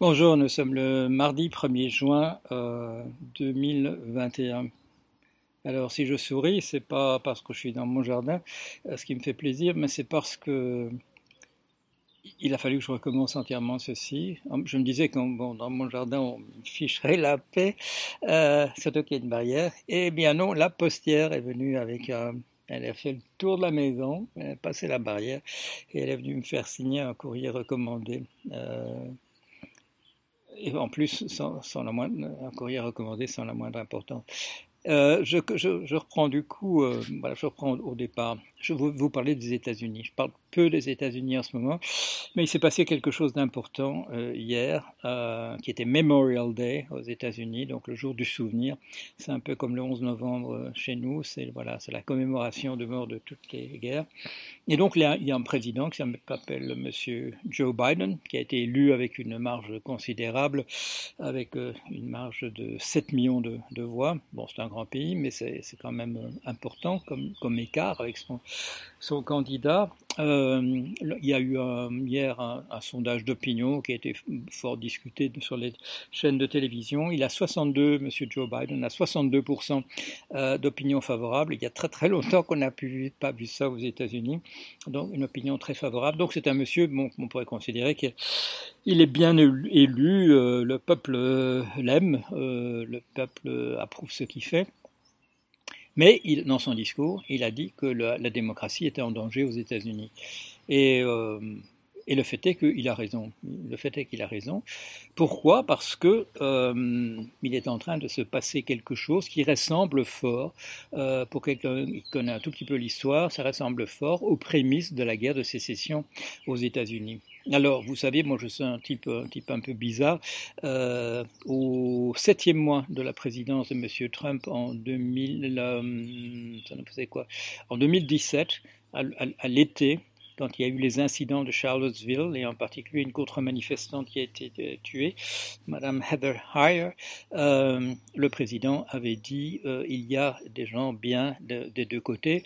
Bonjour, nous sommes le mardi 1er juin euh, 2021. Alors si je souris, c'est pas parce que je suis dans mon jardin, euh, ce qui me fait plaisir, mais c'est parce que il a fallu que je recommence entièrement ceci. Je me disais que dans mon jardin, on ficherait la paix, euh, surtout qu'il y a une barrière. Eh bien non, la postière est venue avec un... Elle a fait le tour de la maison, elle a passé la barrière et elle est venue me faire signer un courrier recommandé. Euh, et en plus, sans, sans la moindre, un courrier recommandé sans la moindre importance. Euh, je, reprends du coup, euh, voilà, je reprends au départ. Je vous, vous des États-Unis. Je parle peu des États-Unis en ce moment, mais il s'est passé quelque chose d'important euh, hier, qui était Memorial Day aux États-Unis, donc le jour du souvenir. C'est un peu comme le 11 novembre chez nous, c'est voilà, c'est la commémoration de mort de toutes les guerres. Et donc il y a, un président qui s'appelle Monsieur Joe Biden, qui a été élu avec une marge considérable, avec une marge de 7 millions de, de voix. Bon, c'est un grand pays, mais c'est quand même important comme, comme écart avec son, son candidat. Euh, il y a eu un, hier un, sondage d'opinion qui a été fort discuté sur les chaînes de télévision. Il a 62, Monsieur Joe Biden a 62% euh, d'opinion favorable. Il y a très très longtemps qu'on n'a pas vu ça aux États-Unis. Donc une opinion très favorable. Donc c'est un monsieur, bon, on pourrait considérer qu'il est bien élu, euh, le peuple l'aime, euh, le peuple approuve ce qu'il fait. Mais dans son discours, il a dit que la, démocratie était en danger aux États-Unis. Et, euh, et, le fait est qu'il a raison. Le fait est qu'il a raison. Pourquoi? Parce que euh, il est en train de se passer quelque chose qui ressemble fort, euh, pour quelqu'un qui connaît un tout petit peu l'histoire, ça ressemble fort aux prémices de la guerre de sécession aux États-Unis. Alors, vous savez, moi je suis un type un, type un peu bizarre. Euh, au septième mois de la présidence de M. Trump en 2000, euh, ça nous faisait quoi? En 2017, à, à, à l'été, quand il y a eu les incidents de Charlottesville, et en particulier une contre-manifestante qui a été tuée, Madame Heather Heyer, euh, le président avait dit euh, il y a des gens bien de, des deux côtés.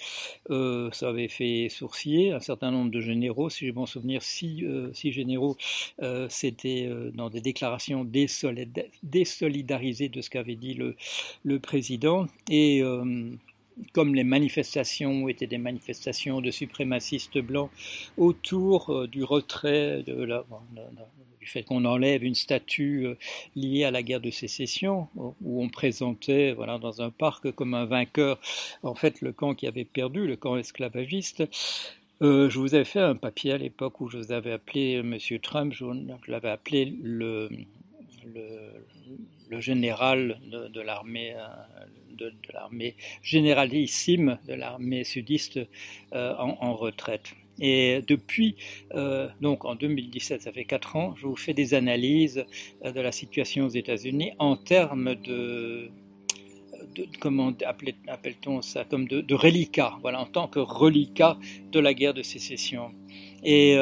Euh, ça avait fait sourciller un certain nombre de généraux, si je m'en souvenir, six, six généraux, c'était dans des déclarations désolidarisées de ce qu'avait dit le, le président. Et comme les manifestations étaient des manifestations de suprémacistes blancs autour euh, du retrait du fait qu'on enlève une statue euh, liée à la guerre de sécession, où on présentait voilà, dans un parc comme un vainqueur, en fait, le camp qui avait perdu, le camp esclavagiste. Euh, je vous avais fait un papier à l'époque où je vous avais appelé M. Trump, je, l'avais appelé le, général de l'armée de, l'armée généralissime de l'armée sudiste euh, en, retraite. Et depuis, euh, donc en 2017, ça fait quatre ans, je vous fais des analyses euh, de la situation aux États-Unis en termes de, comment appelle-t-on ça, comme de, de reliquat, voilà, en tant que reliquat de la guerre de sécession. Et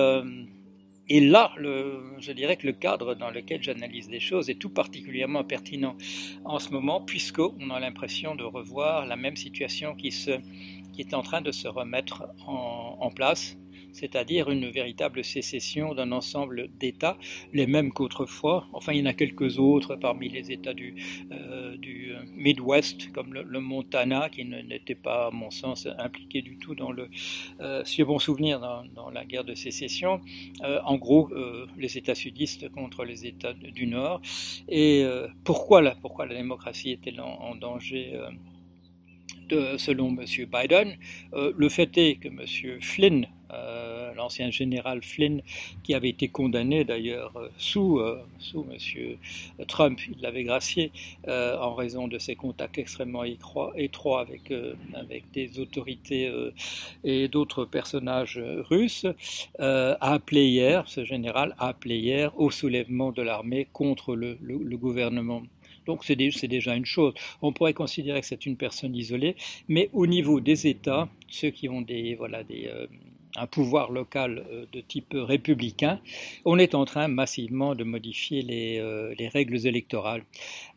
et là, je dirais que le cadre dans lequel j'analyse les choses est tout particulièrement pertinent en ce moment, puisqu'on a l'impression de revoir la même situation qui, est en train de se remettre en place c'est-à-dire une véritable sécession d'un ensemble d'États, les mêmes qu'autrefois. Enfin, il y en a quelques autres parmi les États du, euh, du Midwest, comme le, Montana, qui n'était pas, à mon sens, impliqué du tout dans le, euh, si bon souvenir, dans, dans, la guerre de sécession. Euh, en gros, euh, les États sudistes contre les États du Nord. Et euh, pourquoi, la, pourquoi la démocratie en, en danger selon M. Biden. Euh, le fait est que M. Flynn, euh, l'ancien général Flynn, qui avait été condamné d'ailleurs euh, sous, sous M. Trump, il l'avait gracié en raison de ses contacts extrêmement étroits avec, euh, avec des autorités et d'autres personnages russes, a appelé hier, ce général a appelé hier au soulèvement de l'armée contre le, le gouvernement donc c'est déjà une chose. On pourrait considérer que c'est une personne isolée, mais au niveau des États, ceux qui ont euh, un pouvoir local euh, de type républicain, on est en train massivement de modifier les, euh, les règles électorales.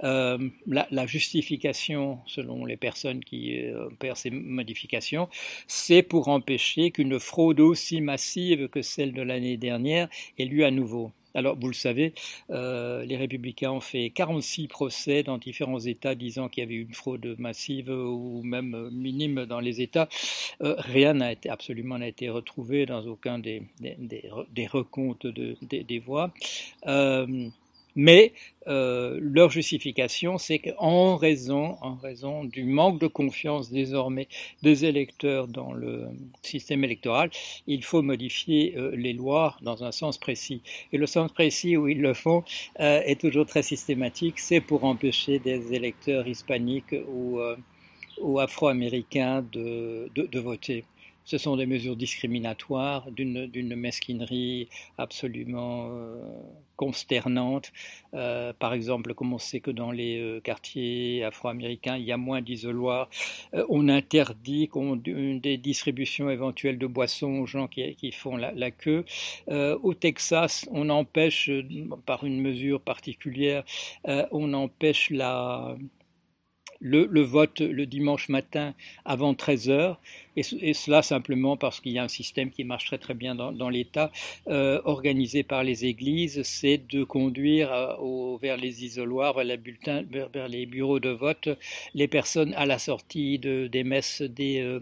La, la, justification, selon les personnes qui opèrent ces modifications, c'est pour empêcher qu'une fraude aussi massive que celle de l'année dernière ait lieu à nouveau. Alors, vous le savez, euh, les républicains ont fait 46 procès dans différents États disant qu'il y avait une fraude massive ou même minime dans les États. Euh, rien n'a été, absolument n'a été retrouvé dans aucun des, des, des, recomptes de, des, voix. Euh, mais euh, leur justification, c'est qu'en raison, en raison du manque de confiance désormais des électeurs dans le système électoral, il faut modifier euh, les lois dans un sens précis. Et le sens précis où ils le font euh, est toujours très systématique, c'est pour empêcher des électeurs hispaniques ou, euh, ou afro-américains de, de, de voter. Ce sont des mesures discriminatoires d'une mesquinerie absolument euh, consternante. Euh, par exemple, comme on sait que dans les euh, quartiers afro-américains, il y a moins d'isoloirs, on interdit des distributions éventuelles de boissons aux gens qui, font la, la queue. Au Texas, on empêche, par une mesure particulière, on empêche la le, vote le dimanche matin avant 13 heures, et, et cela simplement parce qu'il y a un système qui marche très très bien dans, l'État, euh, organisé par les églises, c'est de conduire euh, vers les isoloirs, vers les, bulletins, vers, les bureaux de vote, les personnes à la sortie de, des messes des... Euh,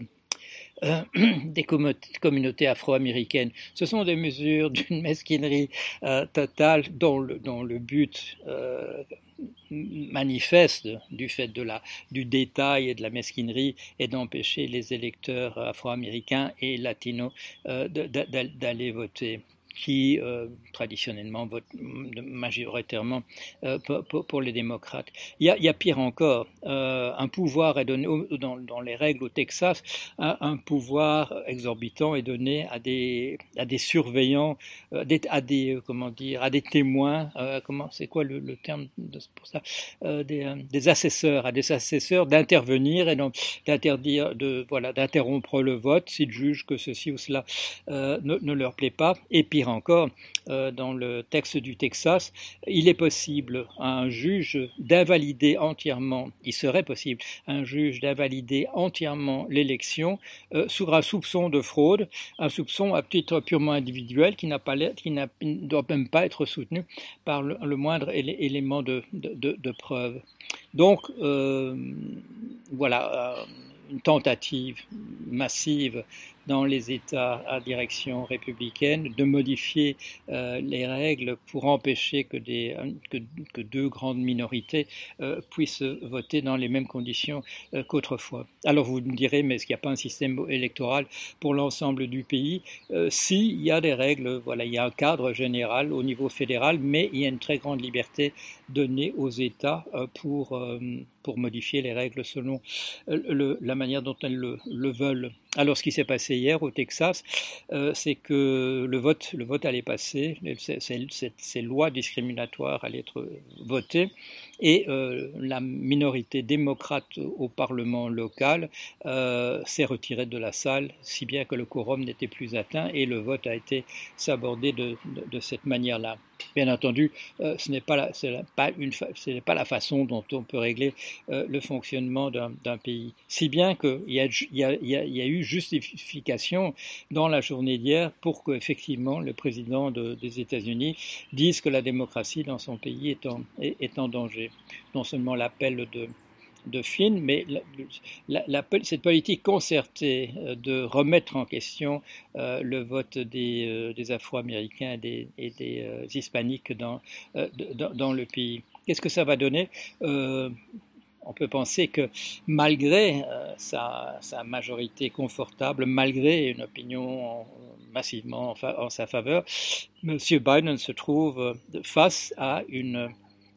des communautés afro-américaines. Ce sont des mesures d'une mesquinerie totale dont le, dont le but manifeste du fait de la, du détail et de la mesquinerie est d'empêcher les électeurs afro-américains et latinos euh, d'aller voter qui euh, traditionnellement votent majoritairement euh, pour, les démocrates. Il y a, pire encore, euh, un pouvoir est donné dans, les règles au Texas, un, pouvoir exorbitant est donné à des, surveillants, à des comment dire, à des témoins, comment c'est quoi le, terme pour ça, des, assesseurs, à des assesseurs d'intervenir et d'interdire voilà d'interrompre le vote s'ils jugent que ceci ou cela ne, ne leur plaît pas. Et pire encore, euh, dans le texte du Texas, il est possible à un juge d'invalider entièrement, il serait possible à un juge d'invalider entièrement l'élection euh, sous un soupçon de fraude, un soupçon à titre purement individuel qui, pas qui ne doit même pas être soutenu par le, moindre élément de, preuve. Donc, euh, voilà. Euh, une tentative massive dans les États à direction républicaine de modifier euh, les règles pour empêcher que, des, que, deux grandes minorités euh, puissent voter dans les mêmes conditions euh, qu'autrefois. Alors vous me direz, mais est-ce qu'il n'y a pas un système électoral pour l'ensemble du pays? Si, il y a des règles, voilà, il y a un cadre général au niveau fédéral, mais il y a une très grande liberté donnée aux États pour, modifier les règles selon le, la manière dont elles le, le veulent. Alors, ce qui s'est passé hier au Texas, euh, c'est que le vote, le vote allait passer, ces lois discriminatoires allaient être votées, et euh, la minorité démocrate au Parlement local euh, s'est retirée de la salle, si bien que le quorum n'était plus atteint, et le vote a été sabordé de, cette manière-là. Bien entendu, euh, ce n'est pas, la, ce pas la façon dont on peut régler le fonctionnement d'un pays. Si bien qu'il y, y, a eu justification dans la journée d'hier pour qu'effectivement le président de, des États-Unis dise que la démocratie dans son pays est en danger. Non seulement l'appel de, de mais cette politique concertée euh, de remettre en question euh, le vote des, euh, des Afro-Américains et des, Hispaniques dans, dans, le pays. Qu'est-ce que ça va donner? On peut penser que malgré sa, sa, majorité confortable, malgré une opinion massivement en sa faveur, M. Biden se trouve face à une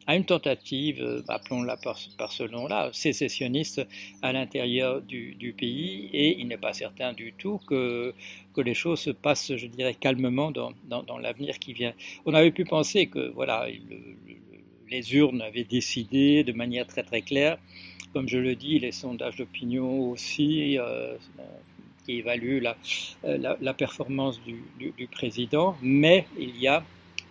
à une tentative, euh, appelons-la par, ce nom-là, sécessionniste à l'intérieur du, pays, et il n'est pas certain du tout que, que les choses se passent, je dirais, calmement dans, dans, l'avenir qui vient. On avait pu penser que voilà, le, les urnes avaient décidé de manière très très claire, comme je le dis, les sondages d'opinion aussi. Euh, qui évaluent la, la, la performance du, du, du président, mais il y a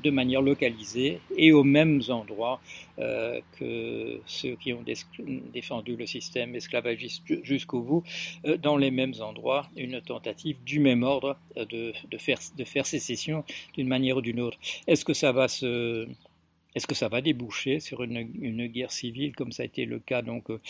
de manière localisée et aux mêmes endroits euh, que ceux qui ont défendu le système esclavagiste jusqu'au bout, euh, dans les mêmes endroits, une tentative du même ordre de, de, faire, de faire sécession d'une manière ou d'une autre. Est-ce que ça va se est-ce que ça va déboucher sur une, guerre civile comme ça a été le cas donc euh,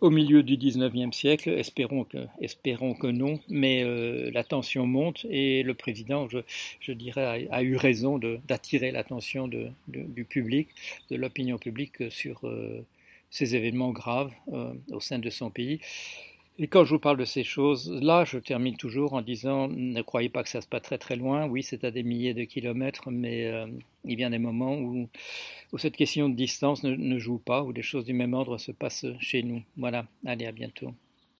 au milieu du 19e siècle? Espérons que, espérons que non, mais euh, la tension monte et le président, je, dirais, a, eu raison d'attirer l'attention du public, de l'opinion publique sur euh, ces événements graves au sein de son pays. Et quand je vous parle de ces choses-là, je termine toujours en disant ne croyez pas que ça se passe très très loin. Oui, c'est à des milliers de kilomètres, mais euh, il vient des moments où, où, cette question de distance ne, ne joue pas, où des choses du même ordre se passent chez nous. Voilà, allez, à bientôt.